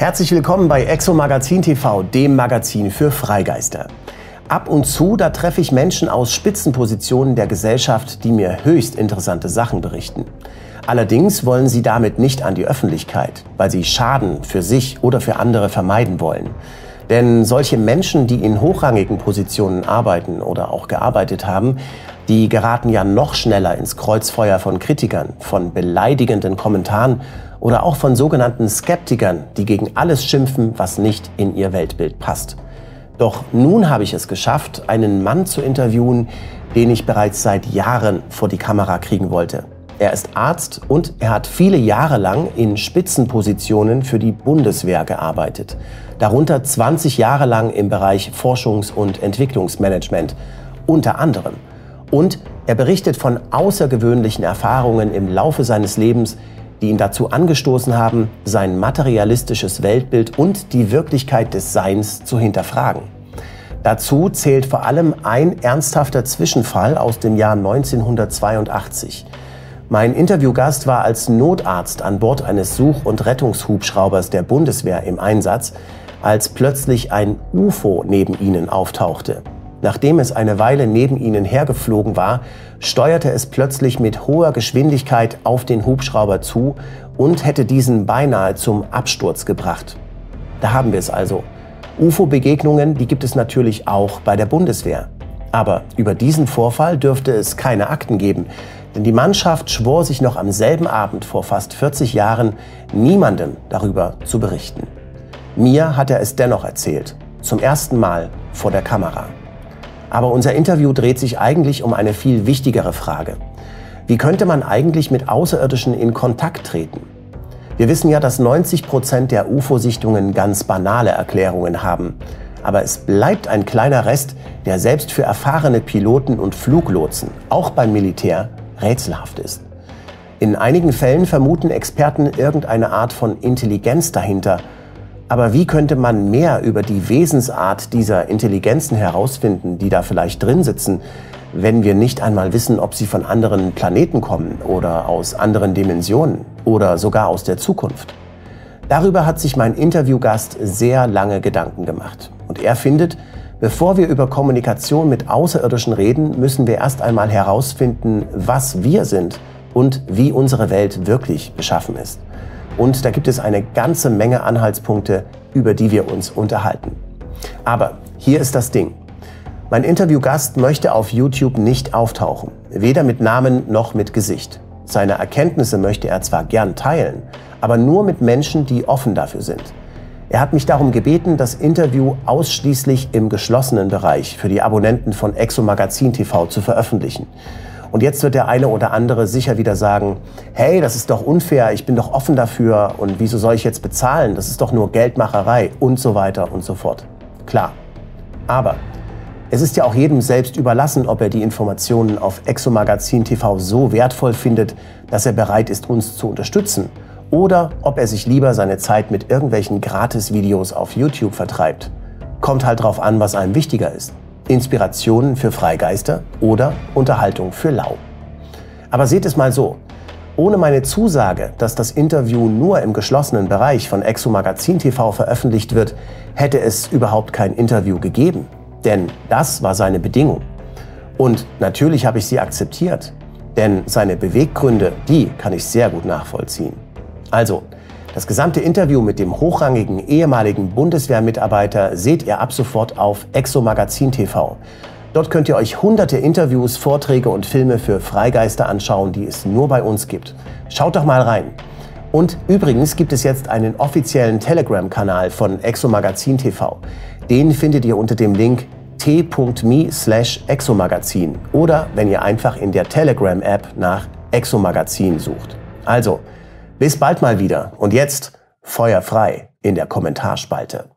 Herzlich willkommen bei Exo Magazin TV, dem Magazin für Freigeister. Ab und zu, da treffe ich Menschen aus Spitzenpositionen der Gesellschaft, die mir höchst interessante Sachen berichten. Allerdings wollen sie damit nicht an die Öffentlichkeit, weil sie Schaden für sich oder für andere vermeiden wollen. Denn solche Menschen, die in hochrangigen Positionen arbeiten oder auch gearbeitet haben, die geraten ja noch schneller ins Kreuzfeuer von Kritikern, von beleidigenden Kommentaren oder auch von sogenannten Skeptikern, die gegen alles schimpfen, was nicht in ihr Weltbild passt. Doch nun habe ich es geschafft, einen Mann zu interviewen, den ich bereits seit Jahren vor die Kamera kriegen wollte. Er ist Arzt und er hat viele Jahre lang in Spitzenpositionen für die Bundeswehr gearbeitet. Darunter 20 Jahre lang im Bereich Forschungs- und Entwicklungsmanagement. Unter anderem. Und er berichtet von außergewöhnlichen Erfahrungen im Laufe seines Lebens, die ihn dazu angestoßen haben, sein materialistisches Weltbild und die Wirklichkeit des Seins zu hinterfragen. Dazu zählt vor allem ein ernsthafter Zwischenfall aus dem Jahr 1982. Mein Interviewgast war als Notarzt an Bord eines Such- und Rettungshubschraubers der Bundeswehr im Einsatz, als plötzlich ein UFO neben ihnen auftauchte. Nachdem es eine Weile neben ihnen hergeflogen war, steuerte es plötzlich mit hoher Geschwindigkeit auf den Hubschrauber zu und hätte diesen beinahe zum Absturz gebracht. Da haben wir es also. UFO-Begegnungen, die gibt es natürlich auch bei der Bundeswehr. Aber über diesen Vorfall dürfte es keine Akten geben, denn die Mannschaft schwor sich noch am selben Abend vor fast 40 Jahren, niemandem darüber zu berichten. Mir hat er es dennoch erzählt, zum ersten Mal vor der Kamera. Aber unser Interview dreht sich eigentlich um eine viel wichtigere Frage. Wie könnte man eigentlich mit Außerirdischen in Kontakt treten? Wir wissen ja, dass 90 Prozent der UFO-Sichtungen ganz banale Erklärungen haben. Aber es bleibt ein kleiner Rest, der selbst für erfahrene Piloten und Fluglotsen, auch beim Militär, rätselhaft ist. In einigen Fällen vermuten Experten irgendeine Art von Intelligenz dahinter aber wie könnte man mehr über die Wesensart dieser Intelligenzen herausfinden, die da vielleicht drin sitzen, wenn wir nicht einmal wissen, ob sie von anderen Planeten kommen oder aus anderen Dimensionen oder sogar aus der Zukunft? Darüber hat sich mein Interviewgast sehr lange Gedanken gemacht. Und er findet, bevor wir über Kommunikation mit Außerirdischen reden, müssen wir erst einmal herausfinden, was wir sind und wie unsere Welt wirklich beschaffen ist. Und da gibt es eine ganze Menge Anhaltspunkte, über die wir uns unterhalten. Aber hier ist das Ding. Mein Interviewgast möchte auf YouTube nicht auftauchen, weder mit Namen noch mit Gesicht. Seine Erkenntnisse möchte er zwar gern teilen, aber nur mit Menschen, die offen dafür sind. Er hat mich darum gebeten, das Interview ausschließlich im geschlossenen Bereich für die Abonnenten von Exo Magazin TV zu veröffentlichen. Und jetzt wird der eine oder andere sicher wieder sagen, hey, das ist doch unfair, ich bin doch offen dafür und wieso soll ich jetzt bezahlen? Das ist doch nur Geldmacherei und so weiter und so fort. Klar. Aber es ist ja auch jedem selbst überlassen, ob er die Informationen auf Exomagazin TV so wertvoll findet, dass er bereit ist, uns zu unterstützen. Oder ob er sich lieber seine Zeit mit irgendwelchen Gratis-Videos auf YouTube vertreibt. Kommt halt drauf an, was einem wichtiger ist. Inspirationen für Freigeister oder Unterhaltung für Lau. Aber seht es mal so. Ohne meine Zusage, dass das Interview nur im geschlossenen Bereich von Exo Magazin TV veröffentlicht wird, hätte es überhaupt kein Interview gegeben. Denn das war seine Bedingung. Und natürlich habe ich sie akzeptiert. Denn seine Beweggründe, die kann ich sehr gut nachvollziehen. Also, das gesamte Interview mit dem hochrangigen ehemaligen Bundeswehrmitarbeiter seht ihr ab sofort auf Exo Magazin TV. Dort könnt ihr euch hunderte Interviews, Vorträge und Filme für Freigeister anschauen, die es nur bei uns gibt. Schaut doch mal rein. Und übrigens gibt es jetzt einen offiziellen Telegram-Kanal von Exo Magazin TV. Den findet ihr unter dem Link t.me slash exomagazin oder wenn ihr einfach in der Telegram-App nach Exomagazin sucht. Also, bis bald mal wieder und jetzt Feuer frei in der Kommentarspalte.